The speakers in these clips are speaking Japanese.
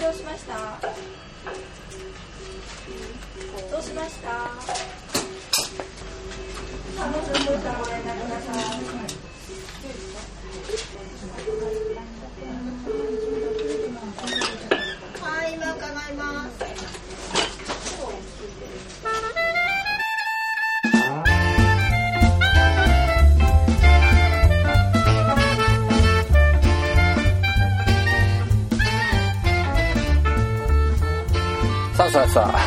どうしました。どうしました？あもうちょっとしたらご連絡くださいはい今伺います。さあさあ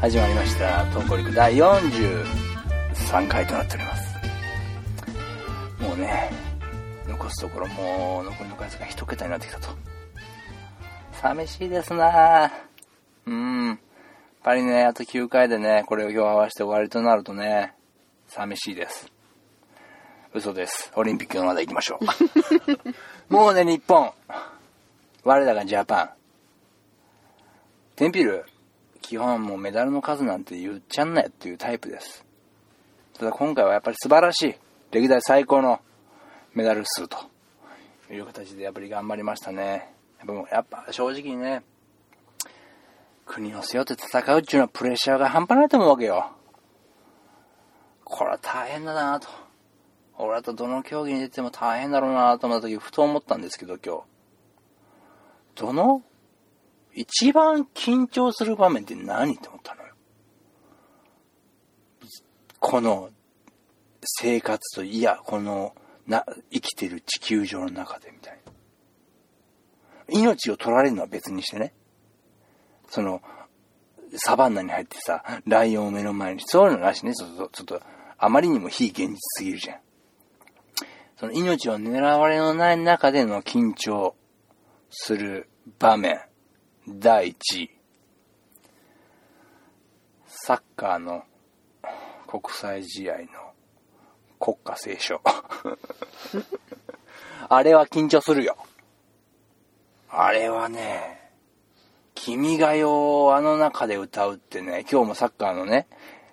始まりました「トンコリク」第43回となっております。もうね残すところもう残りの回数が一桁になってきたと。寂しいですな。うん。やっぱりねあと9回でねこれを今日合わせて終わりとなるとね寂しいです。嘘です。オリンピックのまだ行きましょう。もうね日本。我らがジャパンテンピル、基本もうメダルの数なんて言っちゃんなよっていうタイプです。ただ今回はやっぱり素晴らしい、歴代最高のメダル数という形でやっぱり頑張りましたね。やっぱもうやっぱ正直にね、国を背負って戦うっていうのはプレッシャーが半端ないと思うわけよ。これは大変だなと。俺だとどの競技に出ても大変だろうなと思った時ふと思ったんですけど今日。どの一番緊張する場面って何って思ったのよ。この生活と、いや、このな生きてる地球上の中でみたいな。命を取られるのは別にしてね。その、サバンナに入ってさ、ライオンを目の前に、そういうのなしいね、ちょっと、ちょっと、あまりにも非現実すぎるじゃん。その命を狙われのない中での緊張する場面。第1位。サッカーの国際試合の国歌斉唱。あれは緊張するよ。あれはね、君が代をあの中で歌うってね、今日もサッカーのね、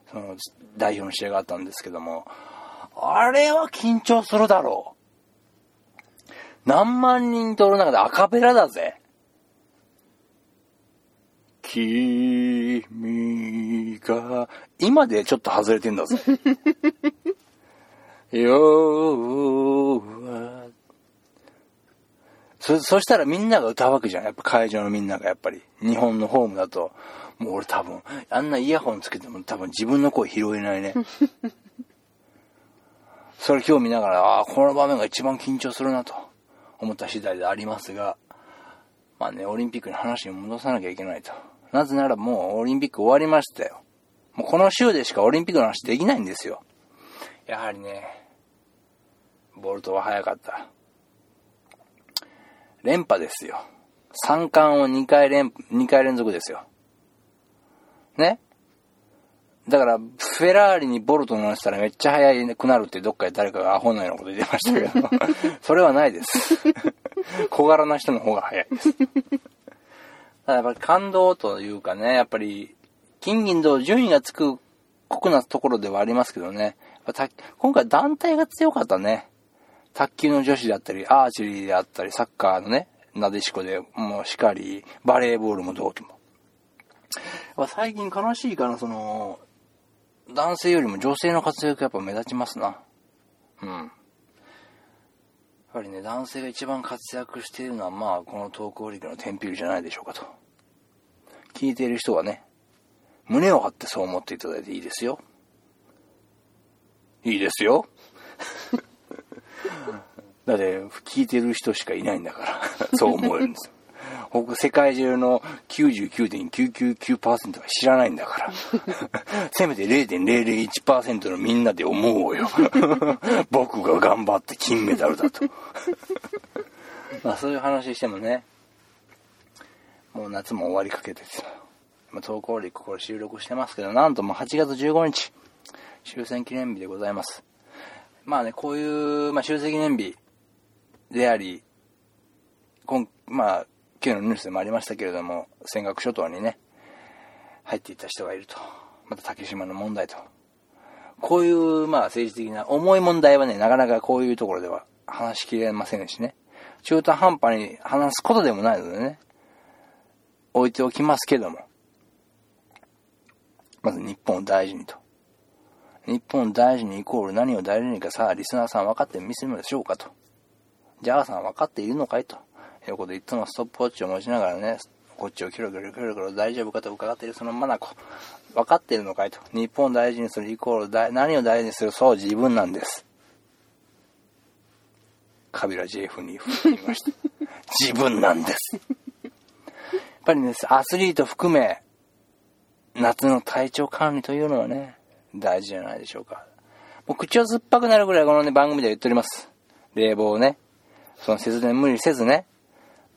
その代表の試合があったんですけども、あれは緊張するだろう。何万人とおる中でアカペラだぜ。君が、今でちょっと外れてんだぜ。よは、そ、そしたらみんなが歌うわけじゃん。やっぱ会場のみんながやっぱり。日本のホームだと。もう俺多分、あんなイヤホンつけても多分自分の声拾えないね。それ今日見ながら、ああ、この場面が一番緊張するなと思った次第でありますが、まあね、オリンピックの話に戻さなきゃいけないと。なぜならもうオリンピック終わりましたよ。もうこの週でしかオリンピックの話できないんですよ。やはりね、ボルトは早かった。連覇ですよ。三冠を2回連、2回連続ですよ。ね？だから、フェラーリにボルト乗せたらめっちゃ速くなるってどっかで誰かがアホのようなこと言ってましたけど、それはないです。小柄な人の方が速いです。ただやっぱり感動というかね、やっぱり、金銀銅順位がつく酷なところではありますけどね、今回団体が強かったね。卓球の女子であったり、アーチェリーであったり、サッカーのね、なでしこでもうしかり、バレーボールもどうとも。やっぱ最近悲しいかな、その、男性よりも女性の活躍やっぱ目立ちますな。うん。やっぱりね、男性が一番活躍しているのは、まあ、この東京リーグのテンピルじゃないでしょうかと。聞いている人はね、胸を張ってそう思っていただいていいですよ。いいですよ。だって、聞いてる人しかいないんだから、そう思えるんです。僕、世界中の99.999%は知らないんだから。せめて0.001%のみんなで思おうよ。僕が頑張って金メダルだと。まあそういう話してもね、もう夏も終わりかけてて、まあ、投稿リックこれ収録してますけど、なんとも8月15日、終戦記念日でございます。まあね、こういう、まあ、終戦記念日であり、今、まあ、今日のニュースでもありましたけれども、尖閣諸島にね、入っていった人がいると。また竹島の問題と。こういう、まあ政治的な重い問題はね、なかなかこういうところでは話しきれませんしね。中途半端に話すことでもないのでね。置いておきますけども、まず日本を大事にと。日本を大事にイコール何を大事にかさあ、リスナーさん分かってみせるのでしょうかと。ジャーさん分かっているのかいと。横でいつもストップウォッチを持ちながらね、こっちをキョロキョロキョロキョロ大丈夫かと伺っているそのマナコ。分かっているのかいと。日本を大事にするイコール大、何を大事にするそう自分なんです。カビラ JF に言いました。自分なんです。やっぱりね、アスリート含め、夏の体調管理というのはね、大事じゃないでしょうか。もう口を酸っぱくなるぐらいこのね、番組では言っております。冷房をね、その節電無理せずね、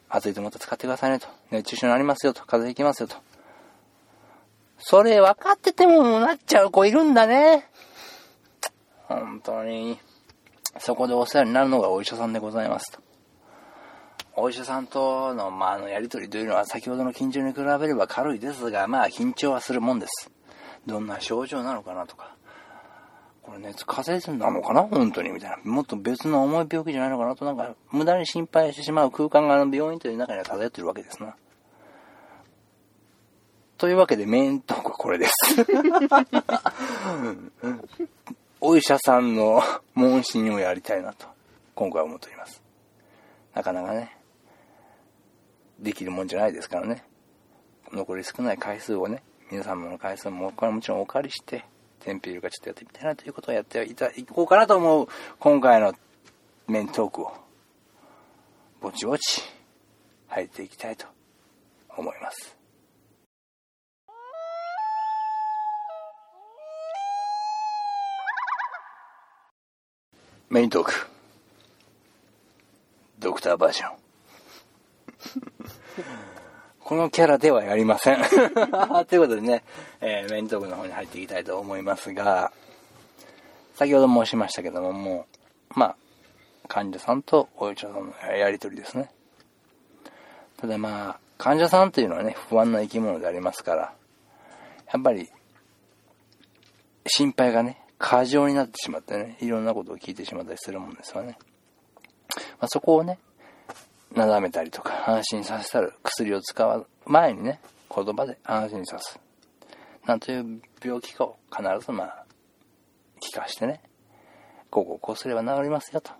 暑いと思ったら使ってくださいねと。熱中症になりますよと。風邪ひきますよと。それ分かっててもなっちゃう子いるんだね。本当に。そこでお世話になるのがお医者さんでございますと。お医者さんとの、まあ、のやりとりというのは先ほどの緊張に比べれば軽いですが、まあ、緊張はするもんです。どんな症状なのかなとか、これ熱風邪なのかな本当にみたいな。もっと別の重い病気じゃないのかなと、なんか、無駄に心配してしまう空間があの病院という中には漂ってるわけですな。というわけで、メイントークはこれです。お医者さんの問診をやりたいなと、今回は思っております。なかなかね、できるもんじゃないですからね。残り少ない回数をね、皆様の回数も、これもちろんお借りして、テンピールがちょっとやってみたいなということをやっていた、いこうかなと思う、今回のメントークを、ぼちぼち、入っていきたいと思います。メイントーク。ドクターバージョン。このキャラではやりません。ということでね、えー、メイントークの方に入っていきたいと思いますが、先ほど申しましたけども、もう、まあ、患者さんとお医者さんのやりとりですね。ただまあ、患者さんというのはね、不安な生き物でありますから、やっぱり、心配がね、過剰になってしまってね、いろんなことを聞いてしまったりするもんですよね。まあ、そこをね、なだめたりとか、安心させたる薬を使う前にね、言葉で安心さす。なんという病気かを必ずまあ、聞かしてね、こうこうこうすれば治りますよと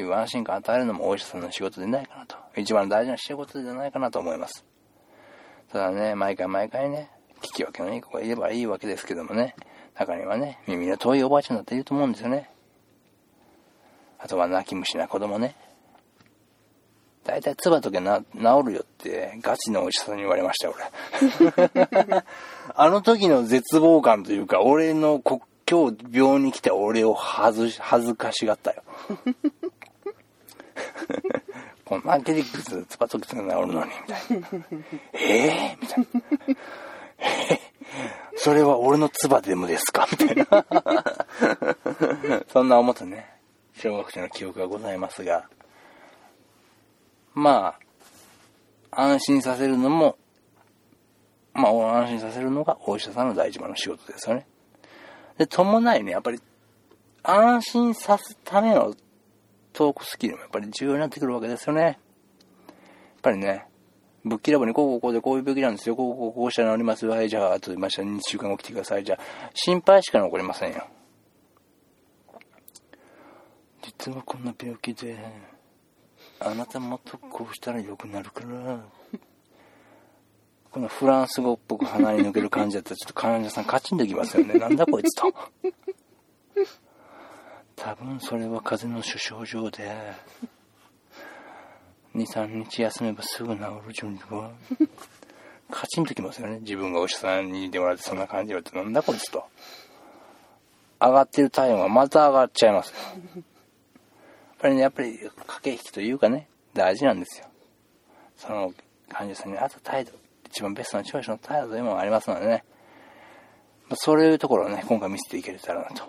いう安心感を与えるのもお医者さんの仕事でないかなと。一番大事な仕事ではないかなと思います。ただね、毎回毎回ね、聞き分けのいい子がいればいいわけですけどもね、中にはね、耳の遠いおばあちゃんだっていると思うんですよね。あとは泣き虫な子供ね。大体唾とけな治るよってガチのお医者さんに言われましたよ、俺。あの時の絶望感というか、俺の国境病に来て俺を恥ず恥ずかしがったよ。こんなケリックス、つばとけ治るのに、みたいな。えぇ、ー、みたいな。えー？それは俺の唾でもですか？みたいな そんな思ったね、小学生の記憶がございますが、まあ、安心させるのも、まあ、安心させるのがお医者さんの第一番の仕事ですよね。で、伴いね、やっぱり、安心さすためのトークスキルもやっぱり重要になってくるわけですよね。やっぱりね、ぶっきらぼうにこうこうこうでこういう病気なんですよ。こうこうこうこうしたら治りますよ。はい、じゃあ、あとました2週間後来てください。じゃあ、心配しか残りませんよ。実はこんな病気で、あなたもっとこうしたら良くなるから、このフランス語っぽく鼻に抜ける感じだったら、ちょっと患者さんカチンときますよね。なんだこいつと。多分それは風邪の主症状で、2、3日休めばすぐ治る準備は、カチンときますよね。自分がお医者さんにいてもらってそんな感じよって、なんだこいつと。上がってる体温がまた上がっちゃいますぱりね、やっぱり駆け引きというかね、大事なんですよ。その患者さんに合った態度、一番ベストなチョイスの態度というものがありますのでね、そういうところをね、今回見せていけたらなと。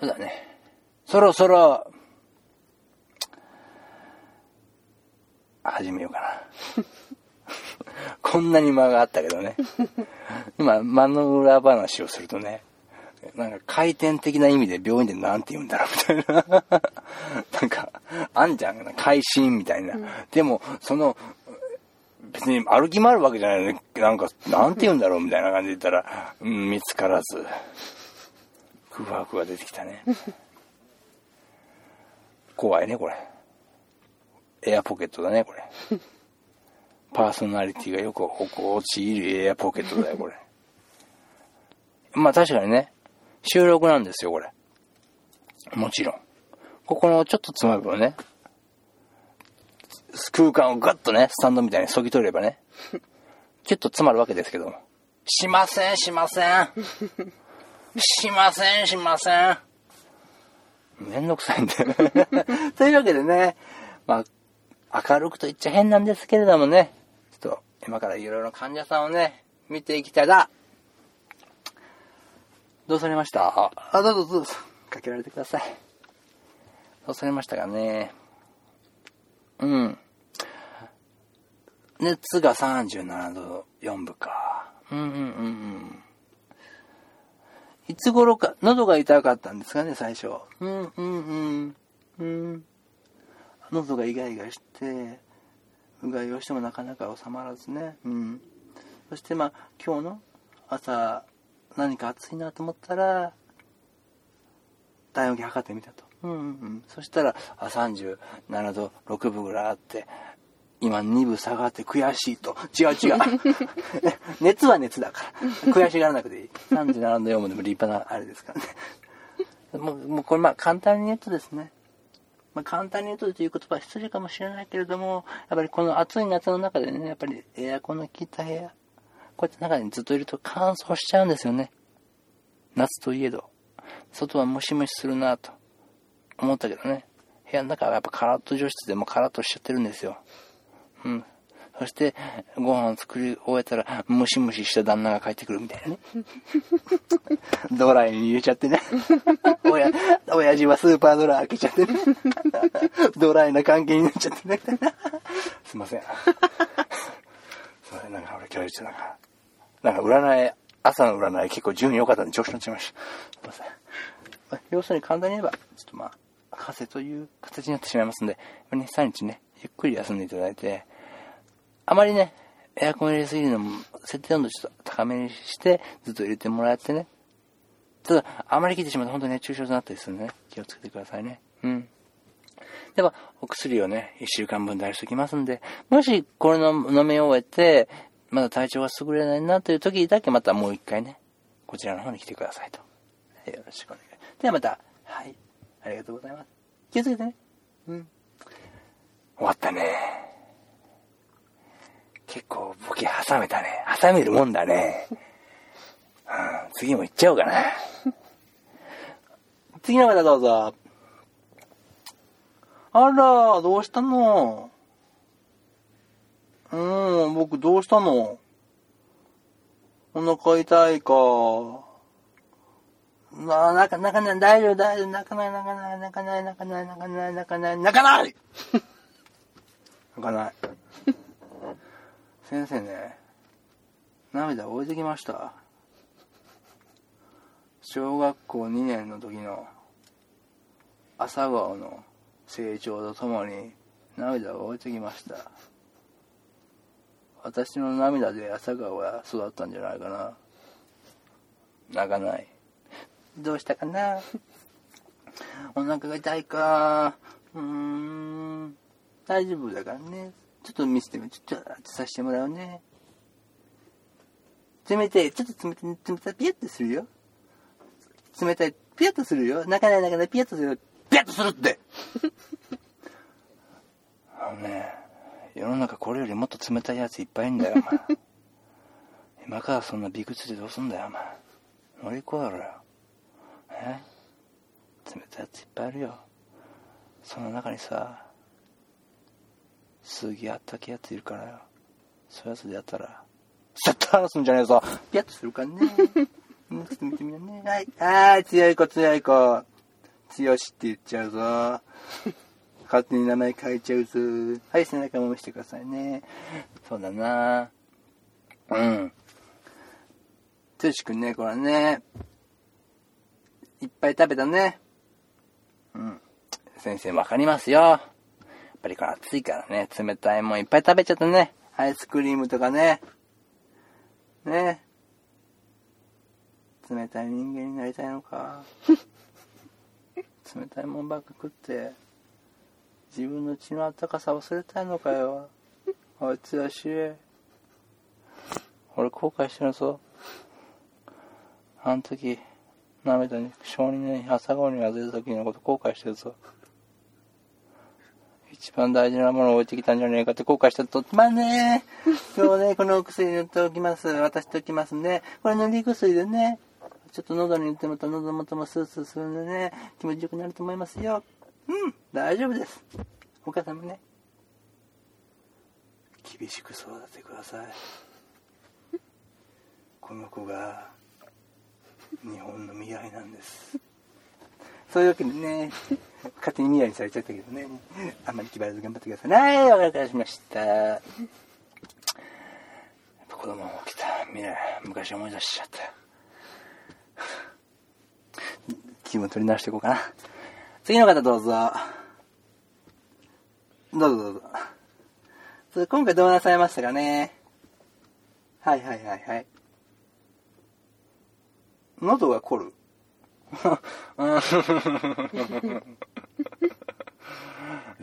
そうだね、そろそろ、始めようかな。こんなに間があったけどね。今、間の裏話をするとね、なんか回転的な意味で病院で何て言うんだろうみたいな。なんか、あんじゃん、会心みたいな。うん、でも、その、別に歩き回るわけじゃないのに、なんか、なんて言うんだろうみたいな感じで言ったら、うん、見つからず、空白が出てきたね。怖いね、これ。エアポケットだね、これ。パーソナリティがよく陥るエアポケットだよ、これ。まあ確かにね、収録なんですよ、これ。もちろん。ここのちょっとつまみをね、空間をガッとね、スタンドみたいにそぎ取ればね、キュッと詰まるわけですけども。しません、しません。しません、しません。めんどくさいんで。というわけでね、まあ、明るくと言っちゃ変なんですけれどもね、ちょっと今からいろいろ患者さんをね、見ていきたいな。どうされました？あ、どうぞどうぞ。かけられてください。どうされましたかね？うん。熱が37度4分か。うんうんうんうん。いつ頃か、喉が痛かったんですかね、最初。うんうんうん。うん。喉がイガイガして、うがいをしてもなかなか収まらずね。うん。そしてまあ、今日の朝、何か暑いなと思ったら、体温計測ってみたと。うんうんうん。そしたら、あ、37度6分ぐらいあって、今2分下がって悔しいと。違う違う。熱は熱だから。悔しがらなくていい。37度4分でも立派なあれですからね。もう、もうこれまあ簡単に言うとですね。まあ簡単に言うとという言葉は失礼かもしれないけれども、やっぱりこの暑い夏の中でね、やっぱりエアコンの効いた部屋、こうやって中にずっといると乾燥しちゃうんですよね。夏といえど。外はムシムシするなと思ったけどね。部屋の中はやっぱカラッと除湿でもカラッとしちゃってるんですよ。うん。そして、ご飯を作り終えたら、ムシムシした旦那が帰ってくるみたいなね。ドライに入れちゃってね。おや、親父はスーパードライ開けちゃってね。ドライな関係になっちゃってね。すいません。すいません、なんか俺今日言ってなんか、なんか占い、朝の占い結構順位良かったんで調子乗っちゃいました。すいません。まあ要するに簡単に言えば、ちょっとまあ、風という形になってしまいますんで、2、3日ね、ゆっくり休んでいただいて、あまりね、エアコン入れすぎるのも、設定温度ちょっと高めにして、ずっと入れてもらってね。ただ、あまり切ってしまうと本当に熱中症になったりするんでね、気をつけてくださいね。うん。では、お薬をね、1週間分出しておきますんで、もしこれの飲み終えて、まだ体調が優れないなという時だけまたもう一回ね、こちらの方に来てくださいと。よろしくお願い。ではまた、はい。ありがとうございます。気をつけてね。うん。終わったね。結構ボケ挟めたね。挟めるもんだね。うん、次も行っちゃおうかな。次の方どうぞ。あら、どうしたの？うん、僕どうしたの？お腹痛いか。なあ、泣か、泣かない、大丈夫、大丈夫、泣かない、泣かない、泣かない、泣かない、泣かない、泣かない、泣かない 泣かない。先生ね、涙置いてきました。小学校2年の時の朝顔の成長とともに涙を置いてきました。私の涙で朝顔は育ったんじゃないかな。泣かない。どうしたかなお腹が痛いか。うーん。大丈夫だからね。ちょっと見せてみちょっとさせてもらうね。冷たい。ちょっと冷たい。冷たい。ピヤッとするよ。冷たい。ピヤッとするよ。泣かない泣かない。ピヤッとするよ。ピヤッとするってあのね、世の中これよりもっと冷たいやついっぱいいんだよ、お前。今からそんなビクつでどうすんだよ、お前。乗り越えろよ。え？冷たいやついっぱいあるよ。その中にさ、すげえあったけえやついるからよ。そういうやつでやったら、セット話すんじゃねえぞ。ピヤッとするからね。うんちょっと見てみようね。はい。あー、強い子、強い子。強しって言っちゃうぞ。勝手に名前変えちゃうぞ。はい、背中も見せてくださいね。そうだなうん。つしくんね、これね。いっぱい食べたね。うん。先生わかりますよ。やっぱりこれ暑いからね、冷たいもんいっぱい食べちゃったね。アイスクリームとかね。ね。冷たい人間になりたいのか。冷たいもんばっか食って、自分の血の温かさ忘れたいのかよ。あいつやし。俺後悔してるぞ。あの時、涙に、小児に朝顔に当てた時のこと後悔してるぞ。一番大事なものを置いてきたんじゃねえかって後悔してと、まあね、今日ね、このお薬塗っておきます。渡しておきますね。これ塗り薬でね、ちょっと喉に塗ってもらった喉元もスースーするんでね、気持ちよくなると思いますよ。うん、大丈夫です。お母さんもね、厳しく育ててください。この子が、日本の未来なんです。そういうわけでね、勝手に未来にされちゃったけどね、あんまり気張らず頑張ってください。はい、わかりました。子供も起きた未来、昔思い出しちゃった。気分取り直していこうかな。次の方どうぞ。どうぞどうぞ。それ今回どうなさいましたかねはいはいはいはい。喉が凝る。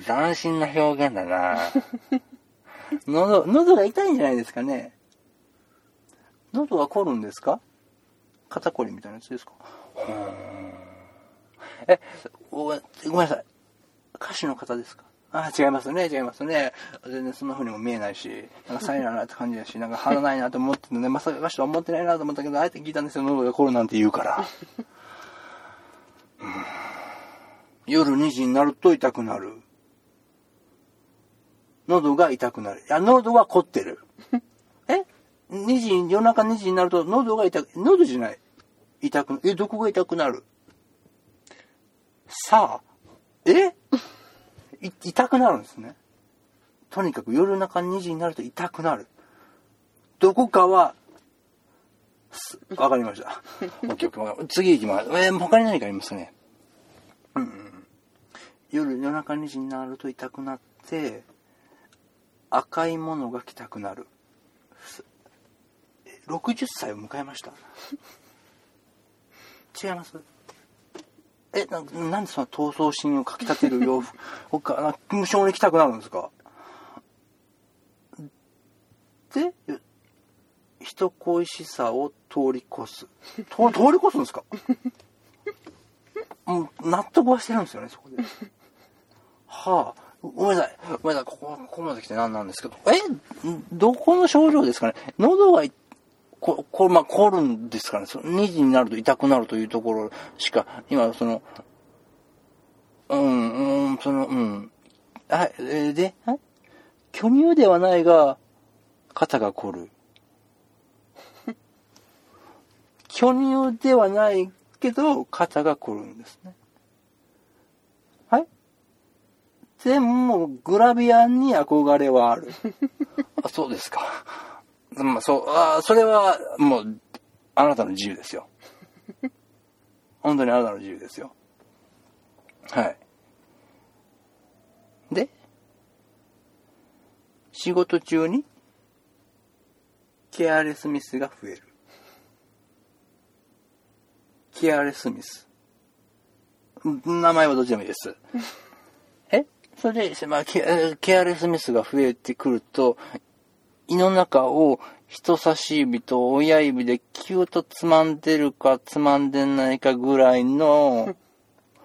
斬新な表現だな喉、喉が痛いんじゃないですかね喉が凝るんですか？肩こりみたいなやつですか？え、ごめんなさい。歌手の方ですか？あ、違いますね、違いますね。全然そんな風にも見えないし、なんかサイラーなって感じだし、なんか鼻ないなと思っててね、まさか歌手は思ってないなと思ったけど、あえて聞いたんですよ、喉が凝るなんて言うから。夜2時になると痛くなる。喉が痛くなる。いや、喉は凝ってる。え ?2 時、夜中2時になると喉が痛く、喉じゃない。痛く、え、どこが痛くなる？さあ、え？い痛くなるんですね。とにかく夜中2時になると痛くなる。どこかは、わかりました。オッケーオッケー次行きます。えー他に何かありますね？うん。夜夜中2時になると痛くなって、赤いものが着たくなる。え60歳を迎えました？違います？え、ななんでその闘争心をかきたてる洋服、他、な無性に着たくなるんですか？で、人恋しさを通り越す。と通り越すんですか？もう納得はしてるんですよね、そこで。はあ、ごめんなさい。ごめんなさい。ここ、ここまで来て何なんですけど。え？どこの症状ですかね？喉がい、こ、これ、まあ、凝るんですかねその2時になると痛くなるというところしか、今、その、うん、うん、その、うん。はい、えーで、はい巨乳ではないが、肩が凝る。巨乳ではないけど、肩が凝るんですね。はいでも、グラビアに憧れはある。あそうですか。まあ、そう、あそれは、もう、あなたの自由ですよ。本当にあなたの自由ですよ。はい。で、仕事中に、ケアレスミスが増える。ケアレスミス。ん名前はどっちでもいいです。え？それで、まあ、ケアケアレスミスが増えてくると、胃の中を人差し指と親指でキューッとつまんでるかつまんでないかぐらいの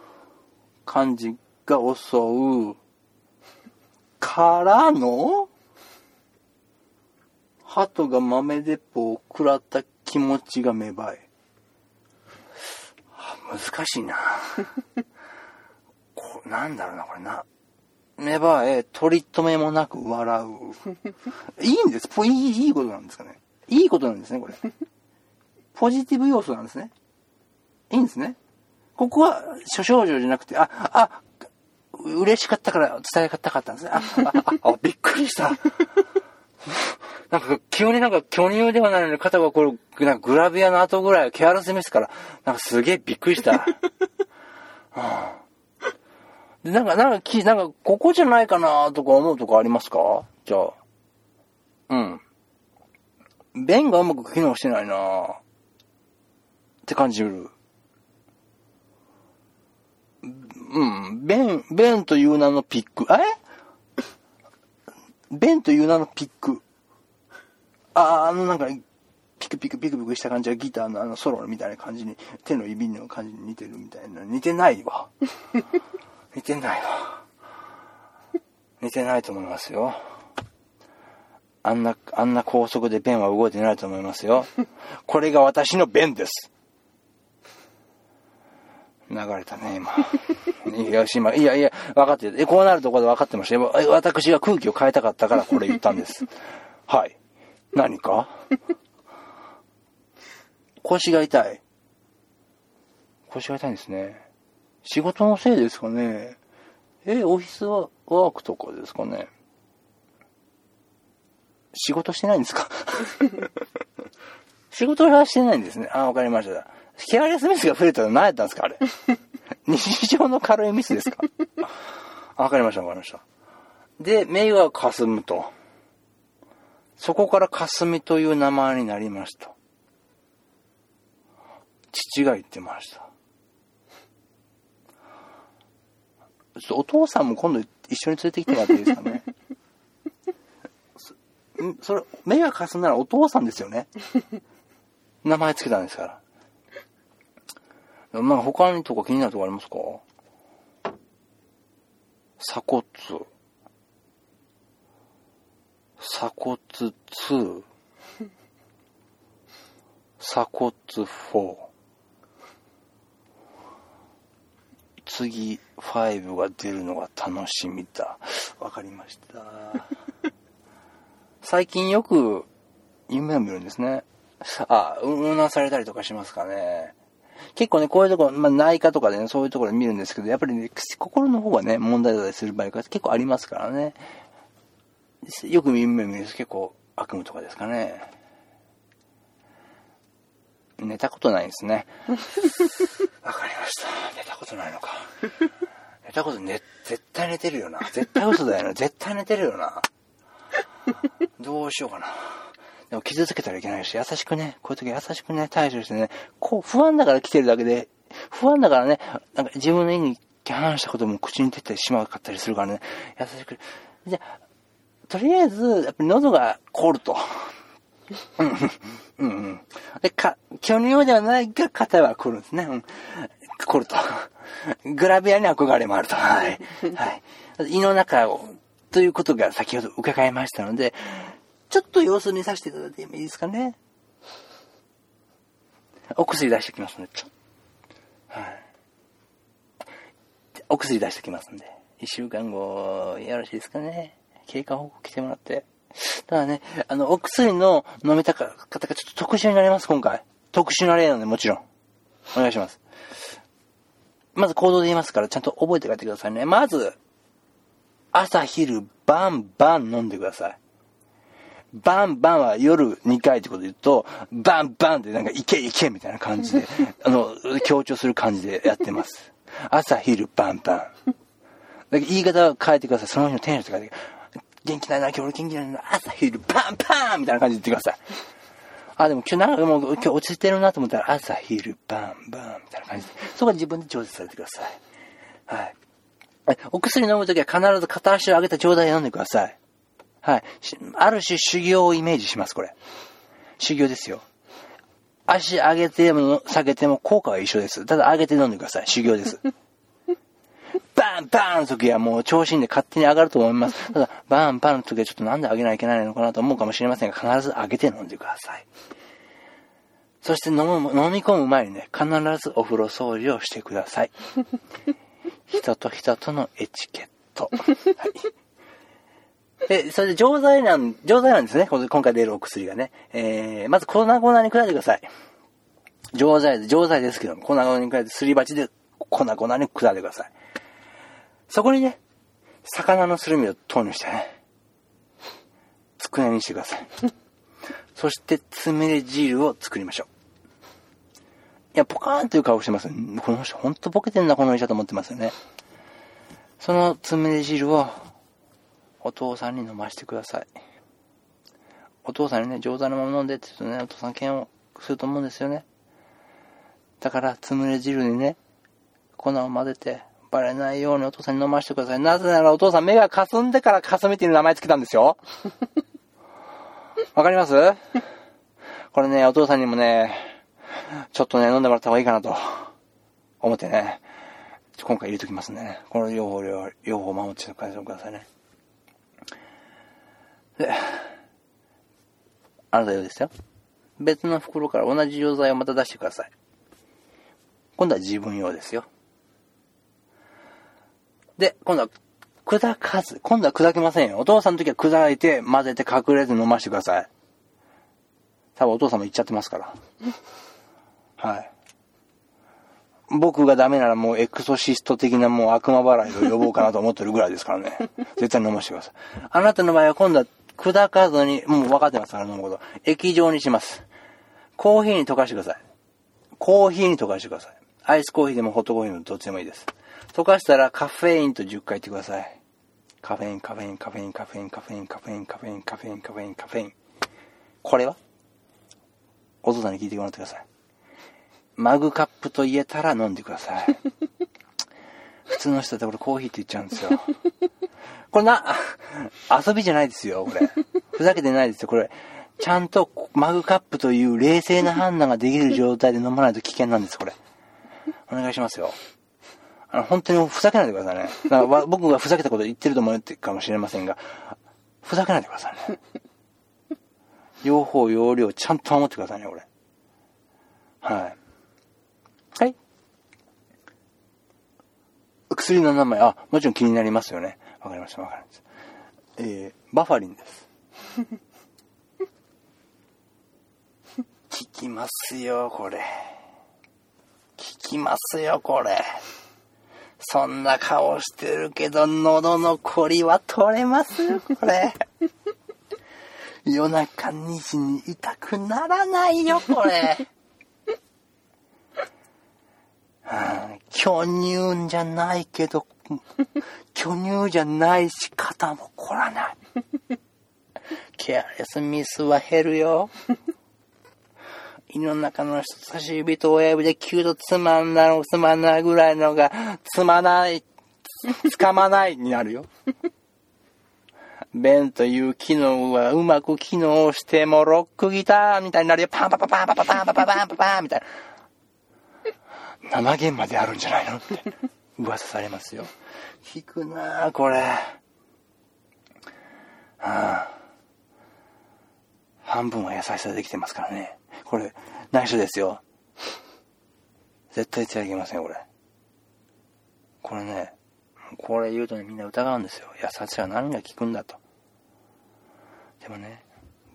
感じが襲うからの鳩が豆鉄砲を食らった気持ちが芽生え。はあ難しいな。こなんだろうな、これな。芽生え、取り留めもなく笑う。いいんです。ぽいい、いいことなんですかね。いいことなんですね、これ。ポジティブ要素なんですね。いいんですね。ここは、諸症状じゃなくて、あ、あ、嬉しかったから伝えたかったんですね。あ、あ、あびっくりした。なんか、急になんか巨乳ではないのに肩がこれ、なんかグラビアの後ぐらい、ケアラスミスから、なんかすげえびっくりした。は あでなんか、なんか、き、なんか、ここじゃないかなとか思うとこありますか？じゃあ。うん。便がうまく機能してないなって感じる。うん。便、便という名のピック。あれ便という名のピック。あー、あのなんか、ピクピクピクピクした感じがギターのあのソロみたいな感じに、手の指の感じに似てるみたいな。似てないわ。似てないわ。似てないと思いますよ。あんな、あんな高速で弁は動いてないと思いますよ。これが私の弁です。流れたね、今。いや、し今、いやいや、分かってる。え、こうなるところで分かってました？よ。え私が空気を変えたかったからこれ言ったんです。はい。何か？腰が痛い。腰が痛いんですね。仕事のせいですかね。え、オフィスワークとかですかね。仕事してないんですか？仕事はしてないんですね。あ、わかりました。ケアレスミスが増えたの何やったんですかあれ。日常の軽いミスですか？あわかりました、わかりました。で、目が霞むと。そこから霞という名前になりました。父が言ってました。ちょっとお父さんも今度一緒に連れてきてもらっていいですかね？そそれ、目がかすんならお父さんですよね？名前つけたんですから。まあ他にとか気になるとこありますか？鎖骨。鎖骨2。鎖骨4。次、5が出るのが楽しみだ。わかりました。最近よく夢を見るんですね。あ、うなされたりとかしますかね。結構ね、こういうところ、まあ、内科とかでね、そういうところで見るんですけど、やっぱりね、心の方がね、問題だったりする場合が結構ありますからね。よく夢を見ると結構悪夢とかですかね。寝たことないですね。わかりました。寝たことないのか。寝たことね、絶対寝てるよな。絶対嘘だよな。絶対寝てるよな。どうしようかな。でも傷つけたらいけないし、優しくね、こういう時優しくね、対処してね、こう不安だから来てるだけで、不安だからね、なんか自分の意に反したことも口に出てしまうかったりするからね、優しく。じゃ、とりあえず、やっぱり喉が凍ると。うん、うん、うん。で、か、巨乳ではないが肩は来るんですね。うん。来ると。グラビアに憧れもあると。はい。はい。胃の中を、ということが先ほど伺いましたので、ちょっと様子見させていただいてもいいですかね。お薬出してきますので、ちょっはい。お薬出してきますんで、一週間後、よろしいですかね。経過報告来てもらって。ただね、あの、お薬の飲めた方がちょっと特殊になります、今回。特殊な例なので、もちろん。お願いします。まず行動で言いますから、ちゃんと覚えて帰ってくださいね。まず、朝昼バンバン飲んでください。バンバンは夜2回ってことで言うと、バンバンってなんかいけいけみたいな感じで、あの、強調する感じでやってます。朝昼バンバン。だ言い方を変えてください。その日のテンションとかで、元気ないな、今日俺元気ないな、朝昼バンバンみたいな感じで言ってください。あ、でも今日なんかもう今日落ちてるなと思ったら、朝昼バンバンみたいな感じで、そこは自分で調節されてください。はい。お薬飲むときは必ず片足を上げた状態で飲んでください。はい。ある種修行をイメージします、これ。修行ですよ。足上げても下げても効果は一緒です。ただ上げて飲んでください。修行です。バンバンの時はもう調子いいんで勝手に上がると思います。ただ、バンバンの時はちょっとなんで上げないといけないのかなと思うかもしれませんが、必ず上げて飲んでください。そして飲む、飲み込む前にね、必ずお風呂掃除をしてください。人と人とのエチケット。はい。で、それで錠剤なん、錠剤なんですね。今回出るお薬がね。えー、まず粉々に砕いてください。錠剤で、錠剤ですけども、粉々に砕いて、すり鉢で粉々に砕いてください。そこにね、魚のすり身を投入してね、つくねにしてください。そして、つみれ汁を作りましょう。いや、ポカーンという顔してます。この人、ほんとボケてんな、この医者と思ってますよね。そのつみれ汁を、お父さんに飲ませてください。お父さんにね、上手なまま飲んでって言うとね、お父さん嫌悪すると思うんですよね。だから、つむれ汁にね、粉を混ぜて、バレないようにお父さんに飲ませてください。なぜならお父さん目が霞んでから霞っていう名前つけたんですよ。わかります？これね、お父さんにもね、ちょっとね、飲んでもらった方がいいかなと、思ってね、今回入れときますんでね。この両方、両方守ってくださいね。で、あなたようですよ。別の袋から同じ錠剤をまた出してください。今度は自分用ですよ。で、今度は砕かず。今度は砕けませんよ。お父さんの時は砕いて、混ぜて隠れて飲ましてください。多分お父さんも言っちゃってますから。はい。僕がダメならもうエクソシスト的なもう悪魔払いを呼ぼうかなと思ってるぐらいですからね。絶対飲ましてください。あなたの場合は今度は砕かずに、もう分かってますから飲むこと。液状にします。コーヒーに溶かしてください。コーヒーに溶かしてください。アイスコーヒーでもホットコーヒーでもどっちでもいいです。溶かしたらカフェインと10回言ってください。カフェイン、カフェイン、カフェイン、カフェイン、カフェイン、カフェイン、カフェイン、カフェイン、カフェイン、カフェイン。これは？お父さんに聞いてもらってください。マグカップと言えたら飲んでください。普通の人だってこれコーヒーって言っちゃうんですよ。これな、遊びじゃないですよ、これ。ふざけてないですよ、これ。ちゃんとマグカップという冷静な判断ができる状態で飲まないと危険なんです、これ。お願いしますよ。あの、本当にふざけないでくださいね。だか 僕がふざけたこと言ってると思うかもしれませんが、ふざけないでくださいね。用法、用量、ちゃんと守ってくださいね、これ。はい。はい。薬の名前、あ、もちろん気になりますよね。わかりました、わかりました。えー、バファリンです。聞きますよ、これ。聞きますよ、これ。そんな顔してるけど、喉のコリは取れます、これ。夜中2時に痛くならないよ、これ。はあ、巨乳じゃないけど、巨乳じゃないし、肩も凝らない。ケアレスミスは減るよ。胃の中の人差し指と親指でキューとつまんだの、つまんないぐらいのが、つまない、つかまないになるよ。弁という機能はうまく機能してもロックギターみたいになるよ。パンパパパンパパパンパパパンパパンみたいな。生弦まであるんじゃないのって噂されますよ。聞くなぁ、これ。はあ、半分は優しさでできてますからね。これ、内緒ですよ。絶対手あげません、これ。これね、これ言うとね、みんな疑うんですよ。優しさは何が効くんだと。でもね、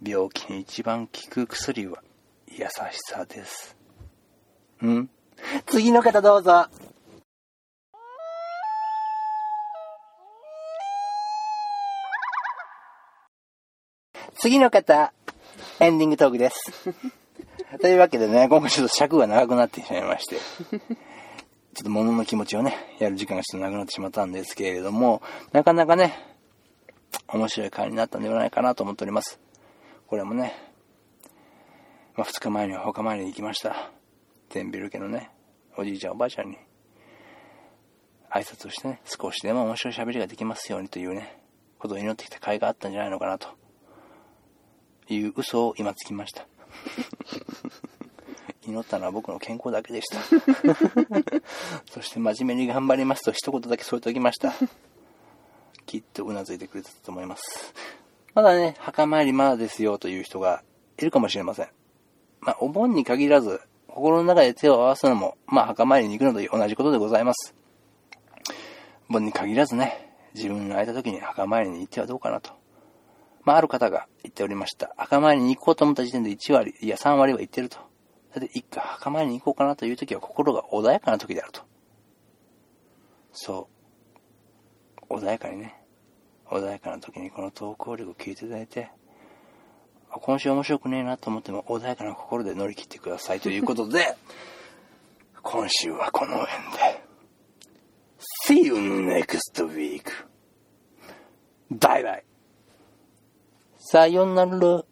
病気に一番効く薬は優しさです。うん？次の方どうぞ。次の方、エンディングトークです。というわけでね、今回ちょっと尺が長くなってしまいまして、ちょっと物の気持ちをね、やる時間がちょっとなくなってしまったんですけれども、なかなかね、面白い回になったんではないかなと思っております。これもね、まあ、2日前には他前に行きました。テンビル家のね、おじいちゃんおばあちゃんに、挨拶をしてね、少しでも面白い喋りができますようにというね、ことを祈ってきた甲斐があったんじゃないのかなという嘘を今つきました。祈ったのは僕の健康だけでした。そして真面目に頑張りますと一言だけ添えておきました。きっとうなずいてくれたと思います。まだね、墓参りまだですよという人がいるかもしれません。まあ、お盆に限らず、心の中で手を合わすのも、まあ、墓参りに行くのと同じことでございます。盆に限らずね、自分が空いた時に墓参りに行ってはどうかなと。まあ、ある方が言っておりました。墓参りに行こうと思った時点で1割、いや3割は行ってると。だって一回墓参りに行こうかなという時は心が穏やかな時であると。そう。穏やかにね。穏やかな時にこのトーク力を聞いていただいて、今週面白くねえなと思っても穏やかな心で乗り切ってくださいという ことで、今週はこの辺で。See you next week. バイバイ。さよなら。